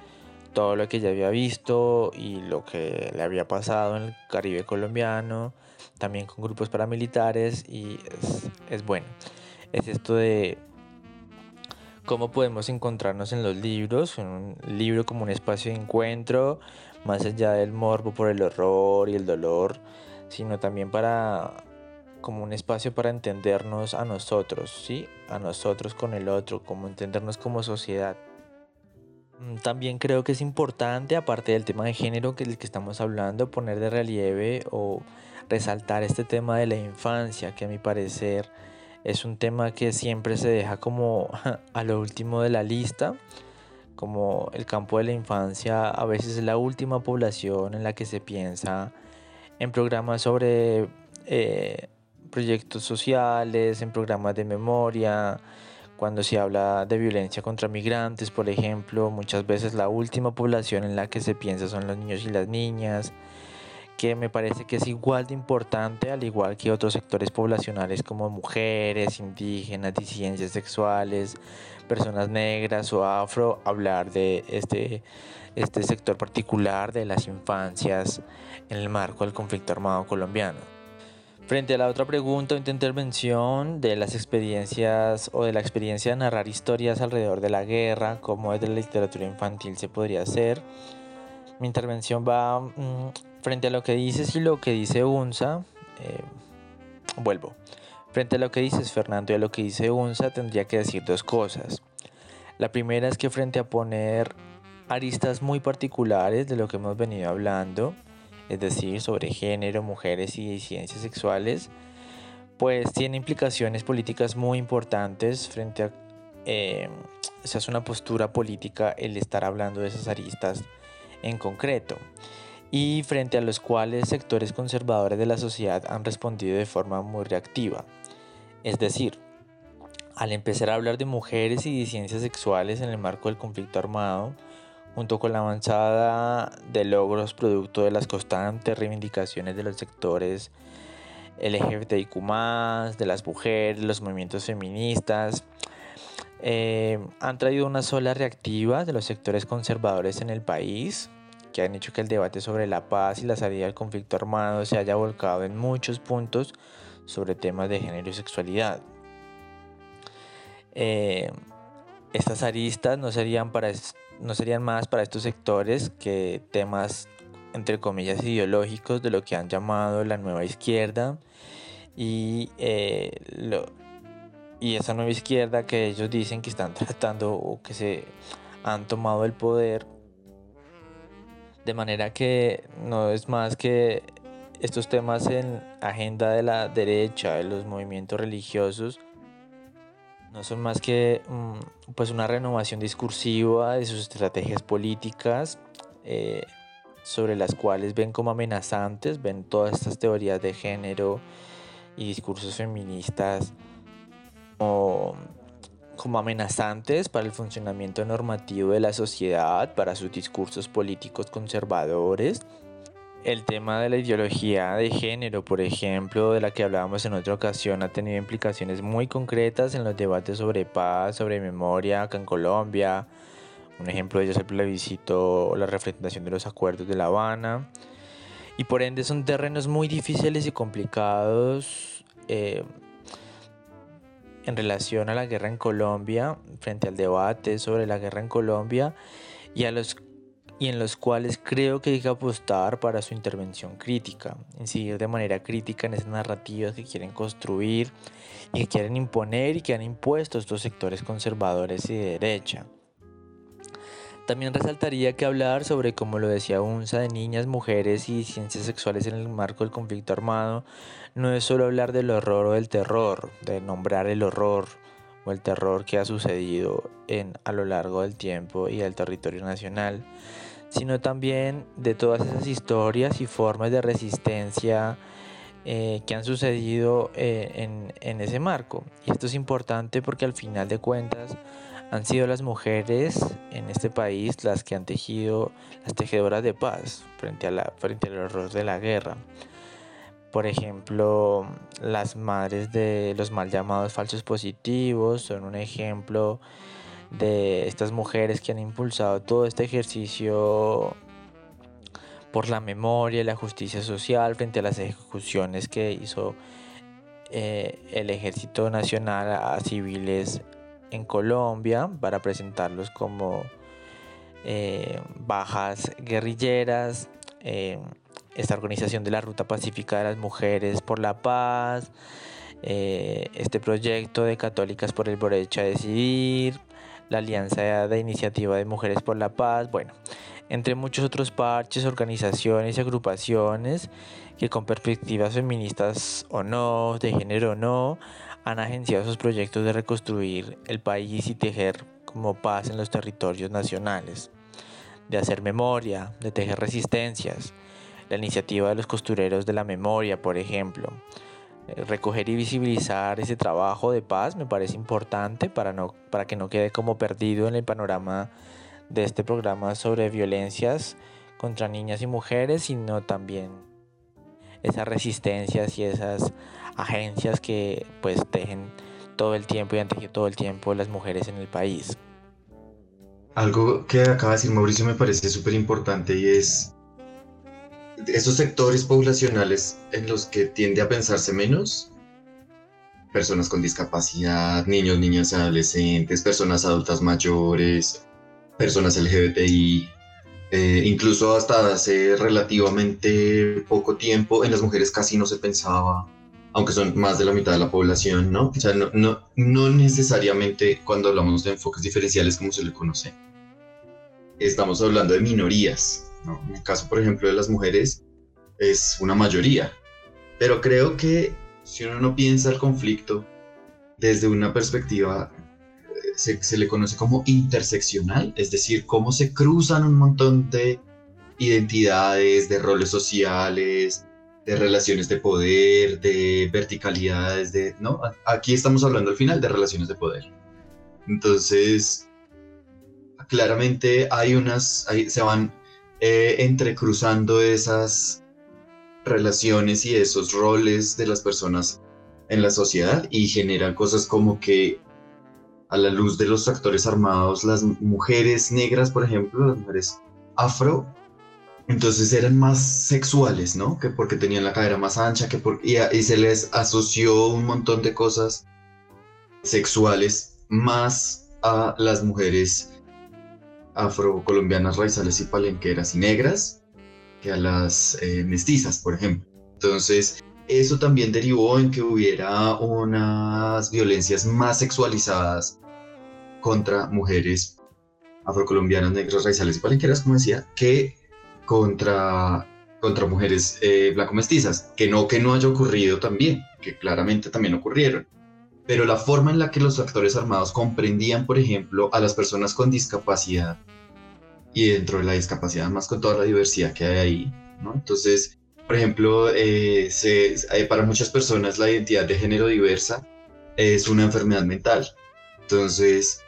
Speaker 5: todo lo que ella había visto y lo que le había pasado en el Caribe colombiano, también con grupos paramilitares y es, es bueno. Es esto de cómo podemos encontrarnos en los libros, un libro como un espacio de encuentro, más allá del morbo por el horror y el dolor, sino también para como un espacio para entendernos a nosotros, ¿sí? A nosotros con el otro, como entendernos como sociedad. Mm, también creo que es importante, aparte del tema de género que del que estamos hablando, poner de relieve o resaltar este tema de la infancia, que a mi parecer es un tema que siempre se deja como (laughs) a lo último de la lista, como el campo de la infancia a veces es la última población en la que se piensa en programas sobre eh, proyectos sociales, en programas de memoria, cuando se habla de violencia contra migrantes, por ejemplo, muchas veces la última población en la que se piensa son los niños y las niñas que me parece que es igual de importante, al igual que otros sectores poblacionales como mujeres, indígenas, disidencias sexuales, personas negras o afro, hablar de este, este sector particular de las infancias en el marco del conflicto armado colombiano. Frente a la otra pregunta o intervención de las experiencias o de la experiencia de narrar historias alrededor de la guerra, como desde la literatura infantil se podría hacer, mi intervención va mm, frente a lo que dices y lo que dice UNSA, eh, vuelvo. Frente a lo que dices Fernando y a lo que dice UNSA tendría que decir dos cosas. La primera es que frente a poner aristas muy particulares de lo que hemos venido hablando, es decir, sobre género, mujeres y disidencias sexuales, pues tiene implicaciones políticas muy importantes frente a... Eh, esa es una postura política el estar hablando de esas aristas en concreto y frente a los cuales sectores conservadores de la sociedad han respondido de forma muy reactiva. Es decir, al empezar a hablar de mujeres y disidencias sexuales en el marco del conflicto armado, junto con la avanzada de logros producto de las constantes reivindicaciones de los sectores LGBTIQ, de las mujeres, los movimientos feministas, eh, han traído una sola reactiva de los sectores conservadores en el país, que han hecho que el debate sobre la paz y la salida del conflicto armado se haya volcado en muchos puntos sobre temas de género y sexualidad. Eh, estas aristas no serían, para, no serían más para estos sectores que temas entre comillas, ideológicos de lo que han llamado la nueva izquierda y, eh, lo, y esa nueva izquierda que ellos dicen que están (laughs) tratando o que se han tomado el poder. De manera que no es más que estos temas en agenda de la derecha, de los movimientos religiosos, no son más que mm, pues una renovación discursiva de sus estrategias políticas eh, sobre las cuales ven como amenazantes, ven todas estas teorías de género y discursos feministas como amenazantes para el funcionamiento normativo de la sociedad, para sus discursos políticos conservadores. El tema de la ideología de género, por ejemplo, de la que hablábamos en otra ocasión, ha tenido implicaciones muy concretas en los debates sobre paz, sobre memoria acá en Colombia. Un ejemplo de ello es el plebiscito o la representación de los acuerdos de La Habana. Y por ende son terrenos muy difíciles y complicados eh, en relación a la guerra en Colombia, frente al debate sobre la guerra en Colombia y, a los, y en los cuales creo que hay que apostar para su intervención crítica, incidir de manera crítica en esas narrativas que quieren construir y que quieren imponer y que han impuesto estos sectores conservadores y de derecha. También resaltaría que hablar sobre, como lo decía UNSA, de niñas, mujeres y ciencias sexuales en el marco del conflicto armado, no es solo hablar del horror o del terror, de nombrar el horror o el terror que ha sucedido en, a lo largo del tiempo y del territorio nacional, sino también de todas esas historias y formas de resistencia eh, que han sucedido eh, en, en ese marco. Y esto es importante porque al final de cuentas, han sido las mujeres en este país las que han tejido las tejedoras de paz frente, a la, frente al horror de la guerra. Por ejemplo, las madres de los mal llamados falsos positivos son un ejemplo de estas mujeres que han impulsado todo este ejercicio por la memoria y la justicia social frente a las ejecuciones que hizo eh, el ejército nacional a civiles en Colombia para presentarlos como eh, bajas guerrilleras, eh, esta organización de la Ruta Pacífica de las Mujeres por la Paz, este proyecto de Católicas por el Derecho a Decidir, la Alianza de Iniciativa de Mujeres por la Paz, bueno, entre muchos otros parches, organizaciones y agrupaciones que con perspectivas feministas o no, de género o no, han agenciado sus proyectos de reconstruir el país y tejer como paz en los territorios nacionales, de hacer memoria, de tejer resistencias, la iniciativa de los costureros de la memoria, por ejemplo. Eh, recoger y visibilizar ese trabajo de paz me parece importante para, no, para que no quede como perdido en el panorama de este programa sobre violencias contra niñas y mujeres, sino también esas resistencias y esas agencias que pues tejen todo el tiempo y han tejido todo el tiempo las mujeres en el país.
Speaker 4: Algo que acaba de decir Mauricio me parece súper importante y es esos sectores poblacionales en los que tiende a pensarse menos, personas con discapacidad, niños, niñas, adolescentes, personas adultas mayores, personas LGBTI, eh, incluso hasta hace relativamente poco tiempo en las mujeres casi no se pensaba aunque son más de la mitad de la población, ¿no? O sea, no, no, no necesariamente cuando hablamos de enfoques diferenciales como se le conoce, estamos hablando de minorías, ¿no? En el caso, por ejemplo, de las mujeres, es una mayoría, pero creo que si uno no piensa el conflicto desde una perspectiva, eh, se, le conoce como interseccional, es decir, cómo se cruzan un montón de identidades, de roles sociales, de relaciones de poder, de verticalidades, de, ¿no? Aquí estamos hablando al final de relaciones de poder. Entonces, claramente hay unas, se van eh, entrecruzando esas relaciones y esos roles de las personas en la sociedad y generan cosas como que a la luz de los actores armados, las mujeres negras, por ejemplo, las mujeres afro, entonces eran más sexuales, ¿no? Que porque tenían la cadera más ancha, que por, y, se les asoció un montón de cosas sexuales más a las mujeres afrocolombianas, raizales y palenqueras y negras que a las eh, mestizas, por ejemplo. Entonces, eso también derivó en que hubiera unas violencias más sexualizadas contra mujeres afrocolombianas, negras, raizales y palenqueras, como decía, que contra, contra mujeres eh, blanco-mestizas, que no que no haya ocurrido también, que claramente también ocurrieron. Pero la forma en la que los actores armados comprendían, por ejemplo, a las personas con discapacidad y dentro de la discapacidad, más con toda la diversidad que hay ahí, ¿no? Entonces, por ejemplo, eh, eh, para muchas personas la identidad de género diversa es una enfermedad mental. Entonces,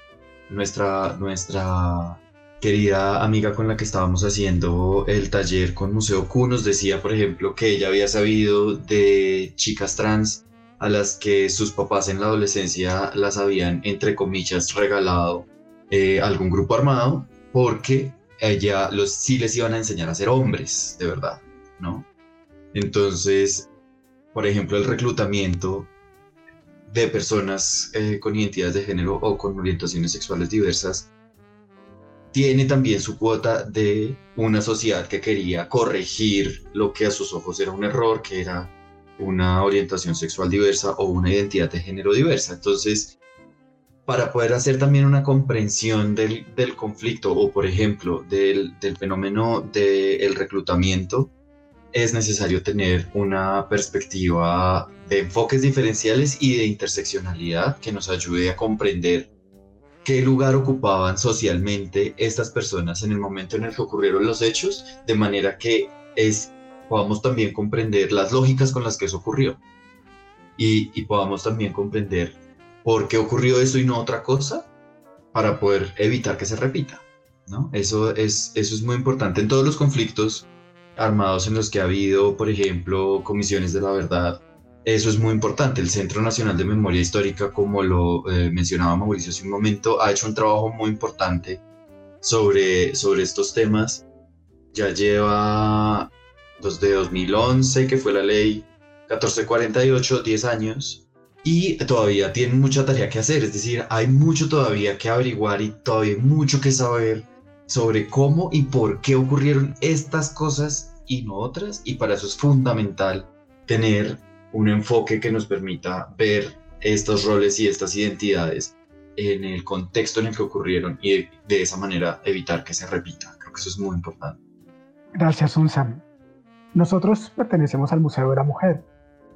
Speaker 4: nuestra, nuestra querida amiga con la que estábamos haciendo el taller con Museo Q nos decía, por ejemplo, que ella había sabido de chicas trans a las que sus papás en la adolescencia las habían, entre comillas, regalado eh, algún grupo armado porque ella los, sí les iban a enseñar a ser hombres, de verdad, ¿no? Entonces, por ejemplo, el reclutamiento de personas eh, con identidades de género o con orientaciones sexuales diversas tiene también su cuota de una sociedad que quería corregir lo que a sus ojos era un error, que era una orientación sexual diversa o una identidad de género diversa. Entonces, para poder hacer también una comprensión del, conflicto o, por ejemplo, del, fenómeno del reclutamiento, es necesario tener una perspectiva de enfoques diferenciales y de interseccionalidad que nos ayude a comprender qué lugar ocupaban socialmente estas personas en el momento en el que ocurrieron los hechos, de manera que es, podamos también comprender las lógicas con las que eso ocurrió y, y podamos también comprender por qué ocurrió eso y no otra cosa para poder evitar que se repita. ¿no? Eso, es, eso es muy importante en todos los conflictos armados en los que ha habido, por ejemplo, comisiones de la verdad eso es muy importante. El Centro Nacional de Memoria Histórica, como lo eh, mencionaba Mauricio hace un momento, ha hecho un trabajo muy importante sobre, sobre estos temas. Ya lleva desde 2011, que fue la ley 1448, 10 años, y todavía tiene mucha tarea que hacer. Es decir, hay mucho todavía que averiguar y todavía mucho que saber sobre cómo y por qué ocurrieron estas cosas y no otras. Y para eso es fundamental tener un enfoque que nos permita ver estos roles y estas identidades en el contexto en el que ocurrieron y de, esa manera evitar que se repita. Creo que eso es muy importante.
Speaker 3: Gracias, Unsan. Nosotros pertenecemos al Museo de la Mujer.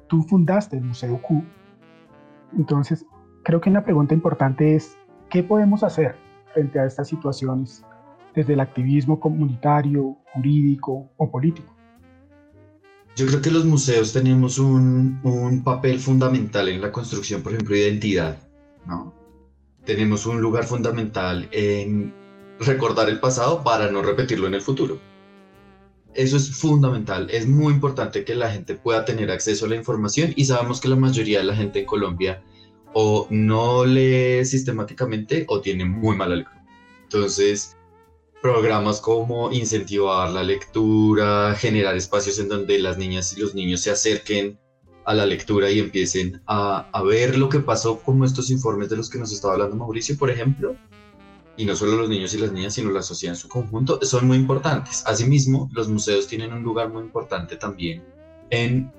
Speaker 3: Tú fundaste el Museo Q. Entonces, creo que una pregunta importante es, ¿qué podemos hacer frente a estas situaciones desde el activismo comunitario, jurídico o político?
Speaker 4: Yo creo que los museos tenemos un, un, papel fundamental en la construcción, por ejemplo, de identidad, ¿no? Tenemos un lugar fundamental en recordar el pasado para no repetirlo en el futuro. Eso es fundamental, es muy importante que la gente pueda tener acceso a la información y sabemos que la mayoría de la gente en Colombia o no lee sistemáticamente o tiene muy mala lectura. Entonces, programas como incentivar la lectura, generar espacios en donde las niñas y los niños se acerquen a la lectura y empiecen a, ver lo que pasó como estos informes de los que nos estaba hablando Mauricio, por ejemplo, y no solo los niños y las niñas, sino la sociedad en su conjunto, son muy importantes. Asimismo, los museos tienen un lugar muy importante también en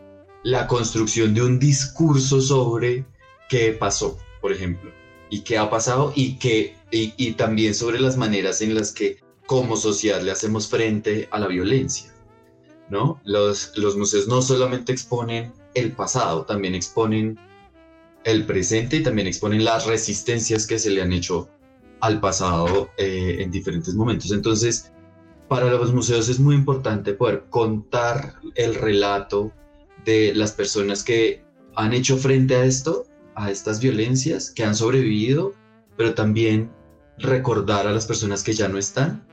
Speaker 4: la construcción de un discurso sobre qué pasó, por ejemplo, y qué ha pasado y, que, y también sobre las maneras en las que como sociedad le hacemos frente a la violencia. ¿no? Los, los museos no solamente exponen el pasado, también exponen el presente y también exponen las resistencias que se le han hecho al pasado eh, en diferentes momentos. Entonces, para los museos es muy importante poder contar el relato de las personas que han hecho frente a esto, a estas violencias, que han sobrevivido, pero también recordar a las personas que ya no están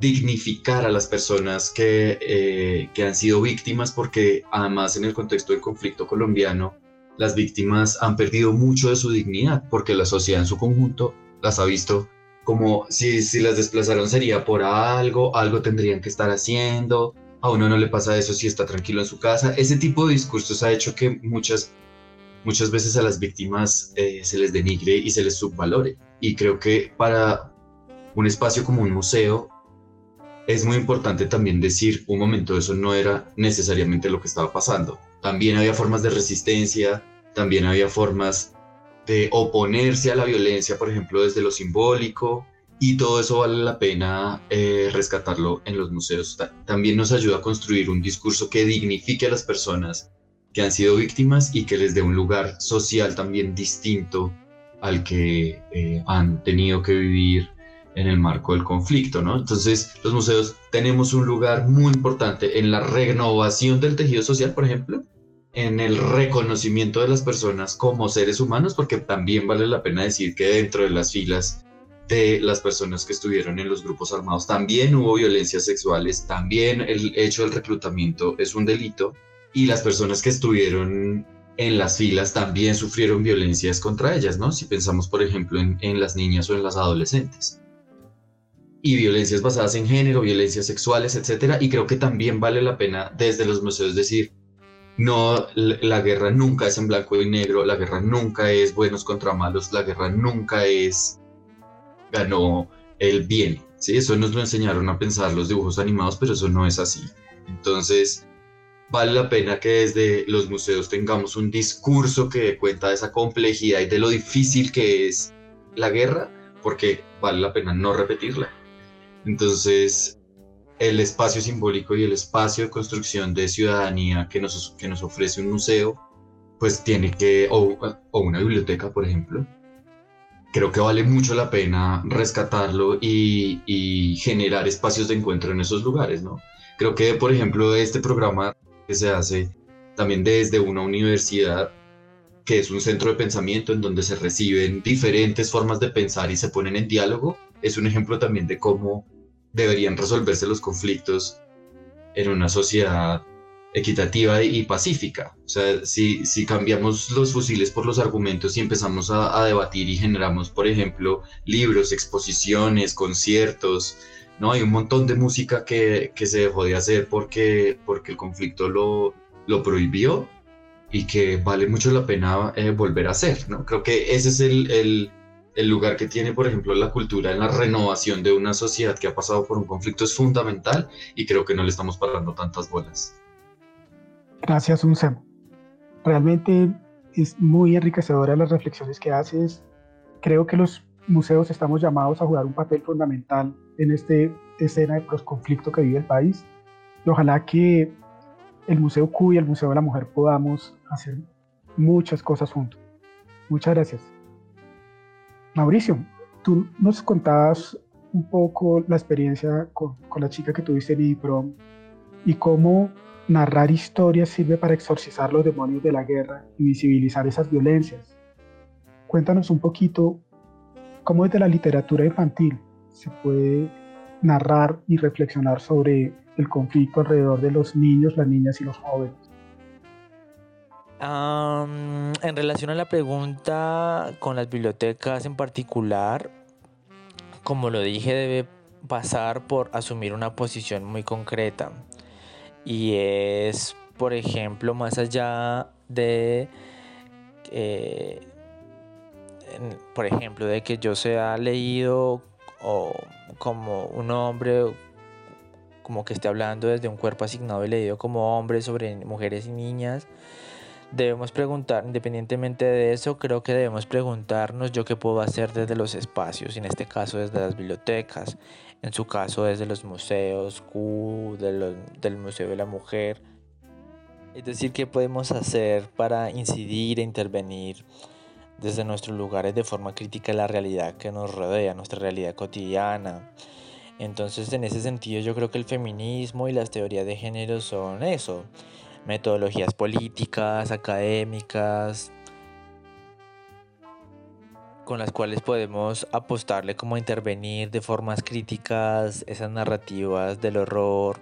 Speaker 4: dignificar a las personas que, eh, que han sido víctimas, porque además en el contexto del conflicto colombiano, las víctimas han perdido mucho de su dignidad, porque la sociedad en su conjunto las ha visto como si, si las desplazaron sería por algo, algo tendrían que estar haciendo, a uno no le pasa eso si está tranquilo en su casa. Ese tipo de discursos ha hecho que muchas, muchas veces a las víctimas eh, se les denigre y se les subvalore. Y creo que para un espacio como un museo es muy importante también decir, un momento, eso no era necesariamente lo que estaba pasando. También había formas de resistencia, también había formas de oponerse a la violencia, por ejemplo, desde lo simbólico, y todo eso vale la pena eh, rescatarlo en los museos. También nos ayuda a construir un discurso que dignifique a las personas que han sido víctimas y que les dé un lugar social también distinto al que eh, han tenido que vivir en el marco del conflicto, ¿no? Entonces, los museos tenemos un lugar muy importante en la renovación del tejido social, por ejemplo, en el reconocimiento de las personas como seres humanos, porque también vale la pena decir que dentro de las filas de las personas que estuvieron en los grupos armados también hubo violencias sexuales, también el hecho del reclutamiento es un delito y las personas que estuvieron en las filas también sufrieron violencias contra ellas, ¿no? Si pensamos, por ejemplo, en, las niñas o en las adolescentes y violencias basadas en género, violencias sexuales, etcétera. Y creo que también vale la pena desde los museos decir, no, la guerra nunca es en blanco y negro, la guerra nunca es buenos contra malos, la guerra nunca es ganó el bien. ¿sí? Eso nos lo enseñaron a pensar los dibujos animados, pero eso no es así. Entonces, vale la pena que desde los museos tengamos un discurso que cuenta de esa complejidad y de lo difícil que es la guerra, porque vale la pena no repetirla. Entonces, el espacio simbólico y el espacio de construcción de ciudadanía que nos, que nos ofrece un museo, pues tiene que, o, una biblioteca, por ejemplo, creo que vale mucho la pena rescatarlo y, y, generar espacios de encuentro en esos lugares, ¿no? Creo que, por ejemplo, este programa que se hace también desde una universidad, que es un centro de pensamiento en donde se reciben diferentes formas de pensar y se ponen en diálogo, es un ejemplo también de cómo deberían resolverse los conflictos en una sociedad equitativa y pacífica. O sea, si, si cambiamos los fusiles por los argumentos y empezamos a, debatir y generamos, por ejemplo, libros, exposiciones, conciertos, ¿no? Hay un montón de música que, que se dejó de hacer porque, porque el conflicto lo, lo prohibió y que vale mucho la pena eh, volver a hacer, ¿no? Creo que ese es el el lugar que tiene, por ejemplo, la cultura en la renovación de una sociedad que ha pasado por un conflicto es fundamental y creo que no le estamos parando tantas bolas.
Speaker 3: Gracias, Unsem. Realmente es muy enriquecedora las reflexiones que haces. Creo que los museos estamos llamados a jugar un papel fundamental en esta escena de conflicto que vive el país. Y ojalá que el Museo Q y el Museo de la Mujer podamos hacer muchas cosas juntos. Muchas gracias. Mauricio, tú nos contabas un poco la experiencia con, la chica que tuviste en IPROM y cómo narrar historias sirve para exorcizar los demonios de la guerra y visibilizar esas violencias. Cuéntanos un poquito cómo desde la literatura infantil se puede narrar y reflexionar sobre el conflicto alrededor de los niños, las niñas y los jóvenes
Speaker 5: en relación a la pregunta con las bibliotecas en particular, como lo dije, debe pasar por asumir una posición muy concreta. Y es, por ejemplo, más allá de, eh, por ejemplo, de que yo sea leído o como un hombre, como que esté hablando desde un cuerpo asignado y leído como hombre sobre mujeres y niñas Debemos preguntar, independientemente de eso, creo que debemos preguntarnos yo qué puedo hacer desde los espacios, en este caso desde las bibliotecas, en su caso desde los museos, Q, del Museo de la Mujer. Es decir, qué podemos hacer para incidir e intervenir desde nuestros lugares de forma crítica en la realidad que nos rodea, nuestra realidad cotidiana. Entonces, en ese sentido, yo creo que el feminismo y las teorías de género son eso, metodologías políticas, académicas, con las cuales podemos apostarle como intervenir de formas críticas esas narrativas del horror,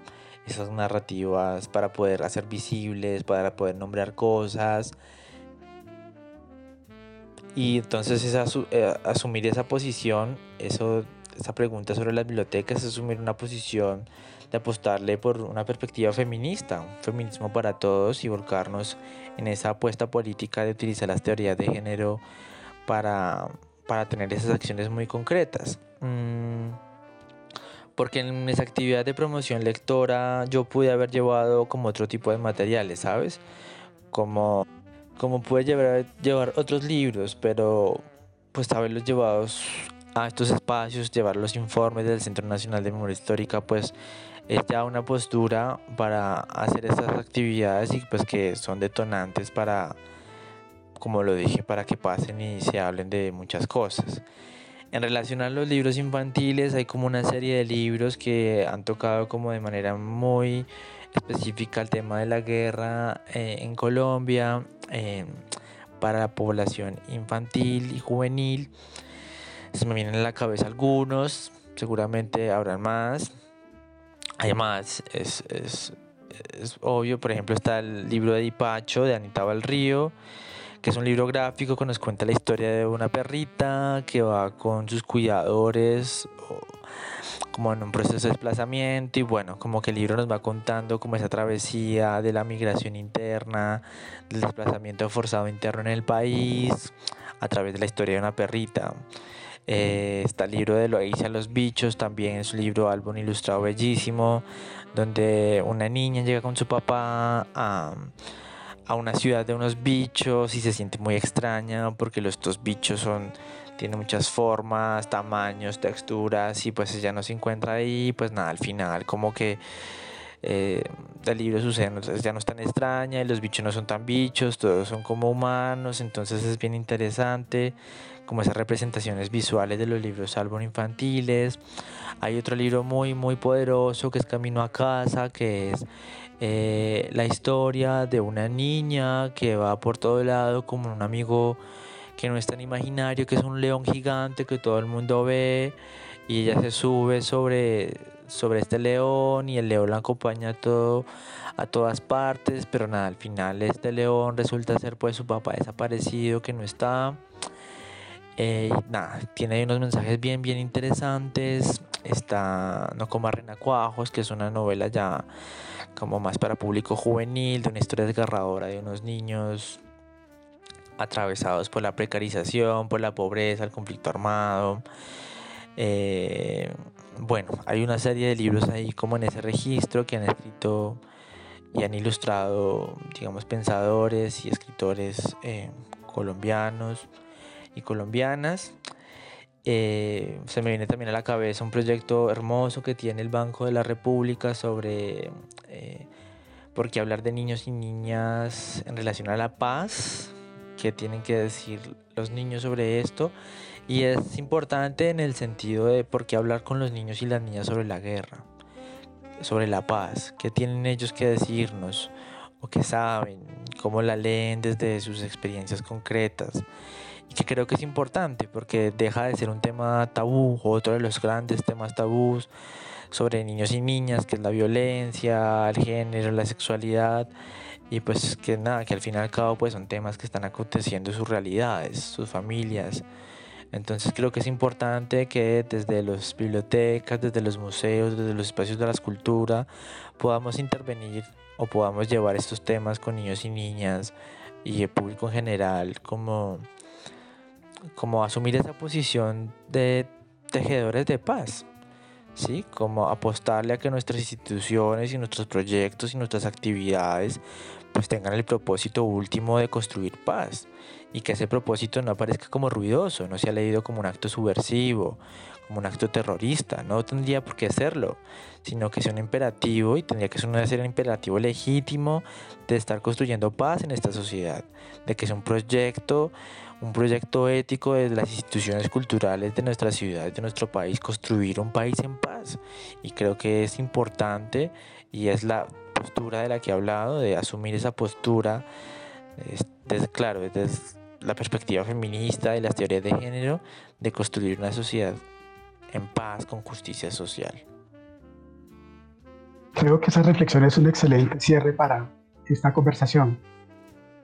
Speaker 5: esas narrativas para poder hacer visibles, para poder nombrar cosas. Y entonces eh, asumir esa posición, eso, esa pregunta sobre las bibliotecas, es asumir una posición de apostarle por una perspectiva feminista, un feminismo para todos y volcarnos en esa apuesta política de utilizar las teorías de género para, para tener esas acciones muy concretas. Mm, porque en esa actividad de promoción lectora yo pude haber llevado como otro tipo de materiales, ¿sabes? Como, como pude llevar, llevar otros libros, pero pues haberlos llevado a estos espacios, llevar los informes del Centro Nacional de Memoria Histórica, pues es ya una postura para hacer estas actividades y pues que son detonantes para, como lo dije, para que pasen y se hablen de muchas cosas. En relación a los libros infantiles, hay como una serie de libros que han tocado como de manera muy específica el tema de la guerra eh, en Colombia eh, para la población infantil y juvenil. Se me vienen a la cabeza algunos, seguramente habrán más. Hay más, es, es, es obvio, por ejemplo está el libro de Dipacho de Anita Valrío que es un libro gráfico que nos cuenta la historia de una perrita que va con sus cuidadores como en un proceso de desplazamiento y bueno, como que el libro nos va contando como esa travesía de la migración interna, del desplazamiento forzado interno en el país a través de la historia de una perrita. Eh, está el libro de Loisa a los bichos, también es un libro álbum ilustrado bellísimo, donde una niña llega con su papá a a una ciudad de unos bichos y se siente muy extraña porque estos bichos son tienen muchas formas, tamaños, texturas y pues ella no se encuentra ahí, pues nada, al final como que eh, el libro sucede, ya no es tan extraña y los bichos no son tan bichos, todos son como humanos, entonces es bien interesante como esas representaciones visuales de los libros álbum infantiles. Hay otro libro muy muy poderoso que es Camino a casa, que es eh, la historia de una niña que va por todo lado como un amigo que no es tan imaginario, que es un león gigante que todo el mundo ve y ella se sube sobre, sobre este león y el león la acompaña a, todo, a todas partes, pero nada, al final este león resulta ser pues su papá desaparecido que no está. Eh, nada, tiene unos mensajes bien, bien interesantes. Está No coma renacuajos, que es una novela ya como más para público juvenil, de una historia desgarradora de unos niños atravesados por la precarización, por la pobreza, el conflicto armado. Eh, bueno, hay una serie de libros ahí como en ese registro que han escrito y han ilustrado, digamos, pensadores y escritores eh, colombianos y colombianas. Eh, se me viene también a la cabeza un proyecto hermoso que tiene el Banco de la República sobre eh, por qué hablar de niños y niñas en relación a la paz, qué tienen que decir los niños sobre esto. Y es importante en el sentido de por qué hablar con los niños y las niñas sobre la guerra, sobre la paz, qué tienen ellos que decirnos o qué saben, cómo la leen desde sus experiencias concretas que creo que es importante porque deja de ser un tema tabú, otro de los grandes temas tabús sobre niños y niñas, que es la violencia, el género, la sexualidad, y pues que nada, que al fin y al cabo pues son temas que están aconteciendo en sus realidades, sus familias. Entonces creo que es importante que desde las bibliotecas, desde los museos, desde los espacios de la escultura, podamos intervenir o podamos llevar estos temas con niños y niñas y el público en general como como asumir esa posición de tejedores de paz, ¿sí? Como apostarle a que nuestras instituciones y nuestros proyectos y nuestras actividades pues tengan el propósito último de construir paz y que ese propósito no aparezca como ruidoso, no sea leído como un acto subversivo, como un acto terrorista, no tendría por qué hacerlo, sino que sea un imperativo y tendría que ser un imperativo legítimo de estar construyendo paz en esta sociedad, de que sea un proyecto un proyecto ético de las instituciones culturales de nuestra ciudad, de nuestro país, construir un país en paz. Y creo que es importante y es la postura de la que he hablado, de asumir esa postura, desde, claro, desde la perspectiva feminista y las teorías de género, de construir una sociedad en paz con justicia social.
Speaker 3: Creo que esa reflexión es un excelente cierre para esta conversación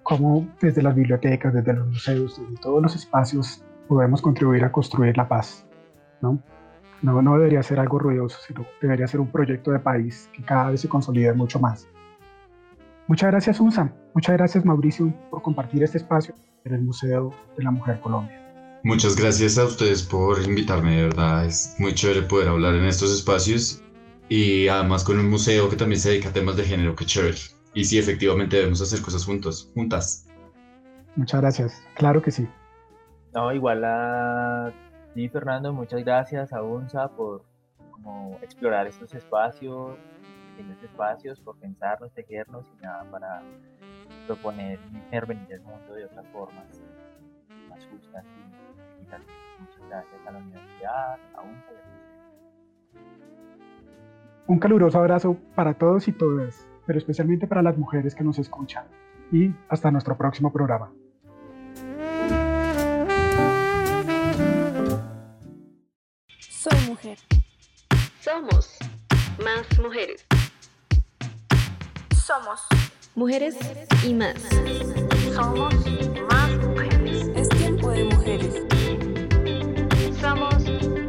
Speaker 3: cómo desde las bibliotecas, desde los museos, desde todos los espacios podemos contribuir a construir la paz. ¿no? No, no debería ser algo ruidoso, sino debería ser un proyecto de país que cada vez se consolide mucho más. Muchas gracias, Unsa. Muchas gracias, Mauricio, por compartir este espacio en el Museo de la Mujer Colombia.
Speaker 4: Muchas gracias a ustedes por invitarme, de verdad. Es muy chévere poder hablar en estos espacios y además con un museo que también se dedica a temas de género, que chévere. Y sí, efectivamente debemos hacer cosas juntos, juntas.
Speaker 3: Muchas gracias. Claro que sí.
Speaker 5: No, igual a ti, Fernando, muchas gracias a UNSA por como, explorar estos espacios, pequeños espacios, por pensarnos, tejernos y nada para proponer intervenir el mundo de otras formas más justas y equitativas. Muchas gracias a la universidad, a UNSA y a
Speaker 3: Un caluroso abrazo para todos y todas, pero especialmente para las mujeres que nos escuchan. Y hasta nuestro próximo programa.
Speaker 1: Soy mujer.
Speaker 2: Somos más mujeres.
Speaker 1: Somos
Speaker 2: mujeres, mujeres y más.
Speaker 1: Somos más mujeres. Es tiempo de mujeres. Somos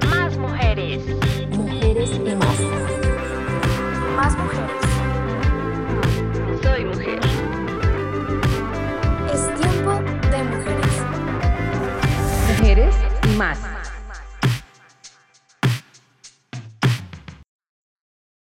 Speaker 1: más mujeres. Mujeres y más. Más mujeres. más.